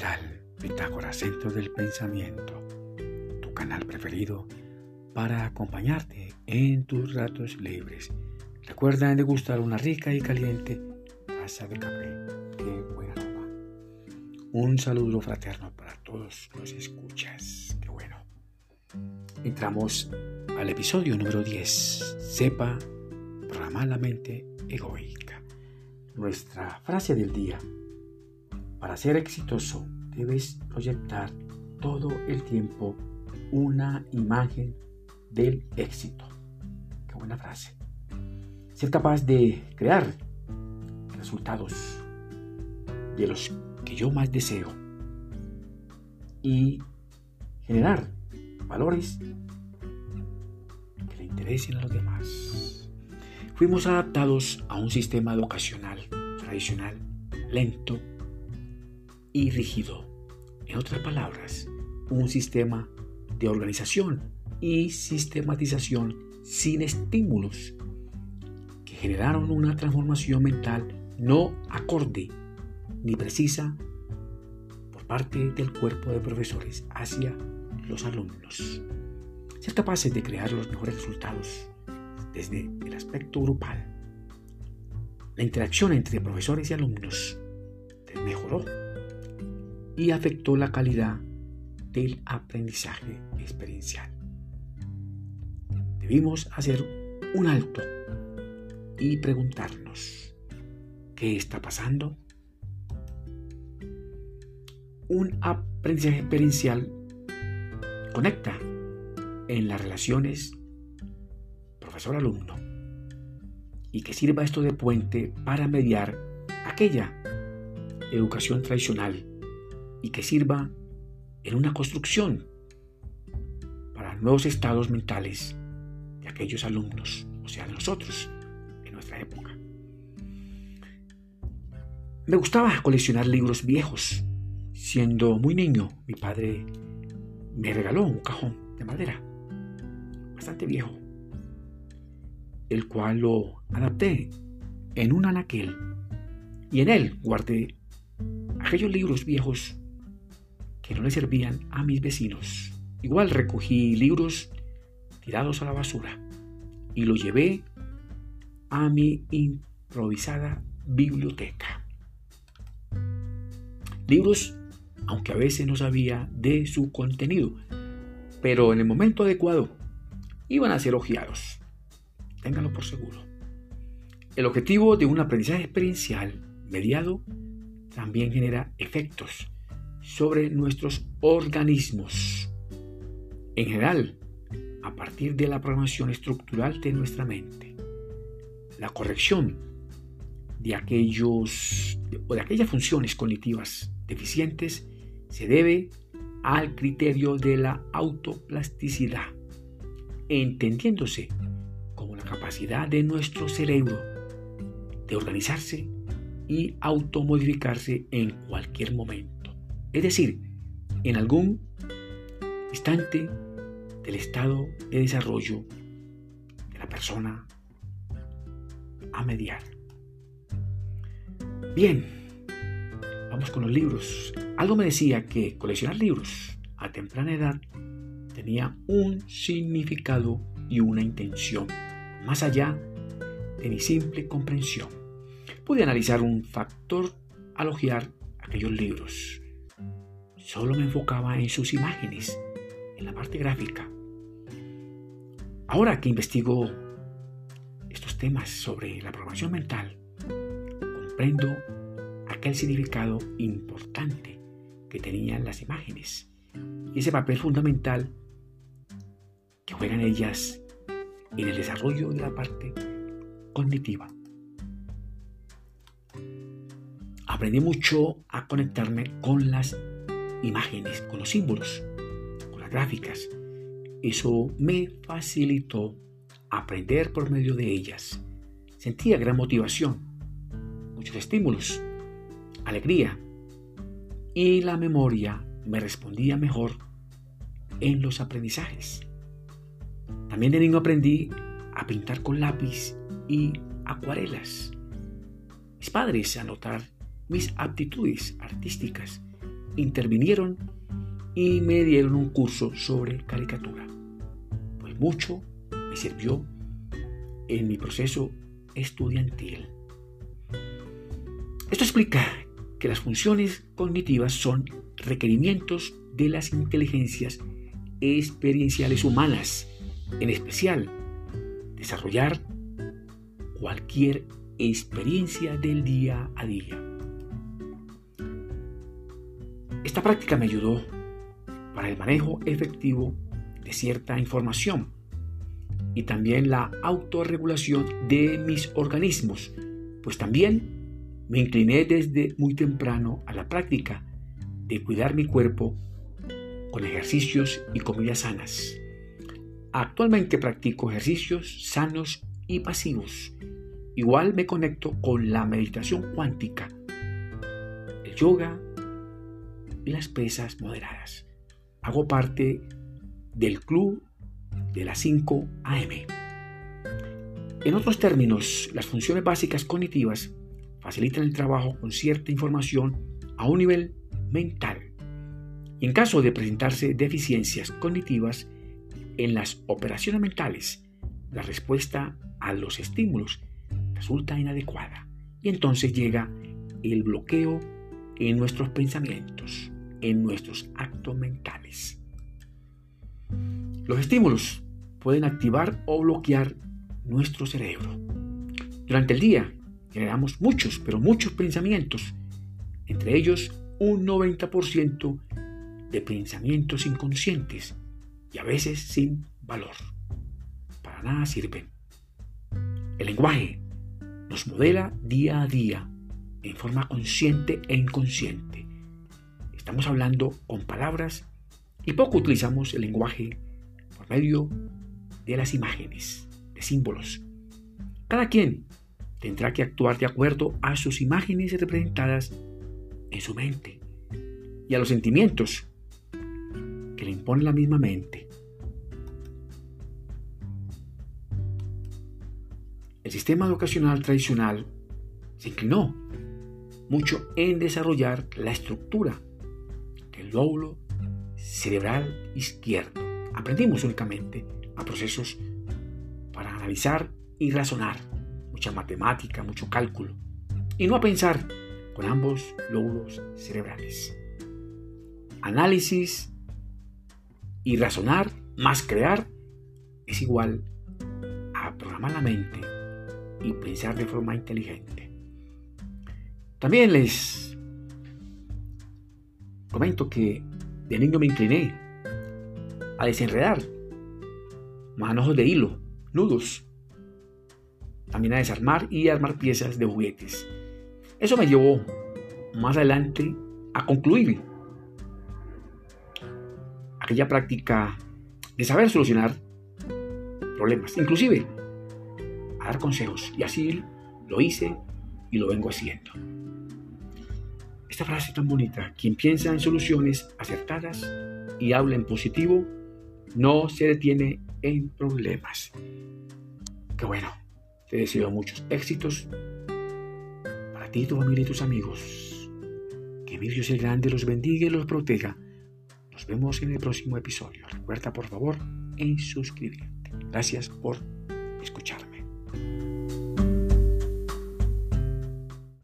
tal? Pitágoras, Centro del Pensamiento, tu canal preferido para acompañarte en tus ratos libres. Recuerda degustar una rica y caliente taza de café. Qué buena aroma. Un saludo fraterno para todos los escuchas. Qué bueno. Entramos al episodio número 10. Sepa programar la mente egoica. Nuestra frase del día. Para ser exitoso debes proyectar todo el tiempo una imagen del éxito. Qué buena frase. Ser capaz de crear resultados de los que yo más deseo y generar valores que le interesen a los demás. Fuimos adaptados a un sistema educacional tradicional, lento y rígido. En otras palabras, un sistema de organización y sistematización sin estímulos que generaron una transformación mental no acorde ni precisa por parte del cuerpo de profesores hacia los alumnos. Ser capaces de crear los mejores resultados desde el aspecto grupal. La interacción entre profesores y alumnos mejoró y afectó la calidad del aprendizaje experiencial. Debimos hacer un alto y preguntarnos, ¿qué está pasando? Un aprendizaje experiencial conecta en las relaciones profesor-alumno y que sirva esto de puente para mediar aquella educación tradicional y que sirva en una construcción para nuevos estados mentales de aquellos alumnos, o sea, de nosotros, en nuestra época. Me gustaba coleccionar libros viejos. Siendo muy niño, mi padre me regaló un cajón de madera, bastante viejo, el cual lo adapté en un anaquel y en él guardé aquellos libros viejos que no le servían a mis vecinos. Igual recogí libros tirados a la basura y los llevé a mi improvisada biblioteca. Libros, aunque a veces no sabía de su contenido, pero en el momento adecuado iban a ser ojeados. Ténganlo por seguro. El objetivo de un aprendizaje experiencial mediado también genera efectos sobre nuestros organismos. En general, a partir de la programación estructural de nuestra mente, la corrección de aquellos o de aquellas funciones cognitivas deficientes se debe al criterio de la autoplasticidad, entendiéndose como la capacidad de nuestro cerebro de organizarse y automodificarse en cualquier momento. Es decir, en algún instante del estado de desarrollo de la persona a mediar. Bien, vamos con los libros. Algo me decía que coleccionar libros a temprana edad tenía un significado y una intención, más allá de mi simple comprensión. Pude analizar un factor al hojear aquellos libros solo me enfocaba en sus imágenes, en la parte gráfica. Ahora que investigo estos temas sobre la programación mental, comprendo aquel significado importante que tenían las imágenes y ese papel fundamental que juegan ellas en el desarrollo de la parte cognitiva. Aprendí mucho a conectarme con las imágenes, con los símbolos, con las gráficas. Eso me facilitó aprender por medio de ellas. Sentía gran motivación, muchos estímulos, alegría y la memoria me respondía mejor en los aprendizajes. También de niño aprendí a pintar con lápiz y acuarelas. Mis padres a mis aptitudes artísticas intervinieron y me dieron un curso sobre caricatura. Pues mucho me sirvió en mi proceso estudiantil. Esto explica que las funciones cognitivas son requerimientos de las inteligencias experienciales humanas, en especial desarrollar cualquier experiencia del día a día. Esta práctica me ayudó para el manejo efectivo de cierta información y también la autorregulación de mis organismos, pues también me incliné desde muy temprano a la práctica de cuidar mi cuerpo con ejercicios y comidas sanas. Actualmente practico ejercicios sanos y pasivos. Igual me conecto con la meditación cuántica, el yoga y las pesas moderadas. Hago parte del club de las 5 AM. En otros términos, las funciones básicas cognitivas facilitan el trabajo con cierta información a un nivel mental. Y en caso de presentarse deficiencias cognitivas en las operaciones mentales, la respuesta a los estímulos resulta inadecuada. Y entonces llega el bloqueo en nuestros pensamientos, en nuestros actos mentales. Los estímulos pueden activar o bloquear nuestro cerebro. Durante el día generamos muchos, pero muchos pensamientos, entre ellos un 90% de pensamientos inconscientes y a veces sin valor. Para nada sirven. El lenguaje nos modela día a día en forma consciente e inconsciente. Estamos hablando con palabras y poco utilizamos el lenguaje por medio de las imágenes, de símbolos. Cada quien tendrá que actuar de acuerdo a sus imágenes representadas en su mente y a los sentimientos que le impone la misma mente. El sistema educacional tradicional se inclinó mucho en desarrollar la estructura del lóbulo cerebral izquierdo. Aprendimos únicamente a procesos para analizar y razonar mucha matemática, mucho cálculo, y no a pensar con ambos lóbulos cerebrales. Análisis y razonar más crear es igual a programar la mente y pensar de forma inteligente. También les comento que de niño me incliné a desenredar manojos de hilo, nudos, también a desarmar y armar piezas de juguetes. Eso me llevó más adelante a concluir aquella práctica de saber solucionar problemas, inclusive a dar consejos. Y así lo hice y lo vengo haciendo. Esta frase tan bonita, quien piensa en soluciones acertadas y habla en positivo, no se detiene en problemas. Qué bueno. Te deseo muchos éxitos para ti, tu familia y tus amigos. Que mi Dios el Grande los bendiga y los proteja. Nos vemos en el próximo episodio. Recuerda por favor en suscribirte. Gracias por escucharme.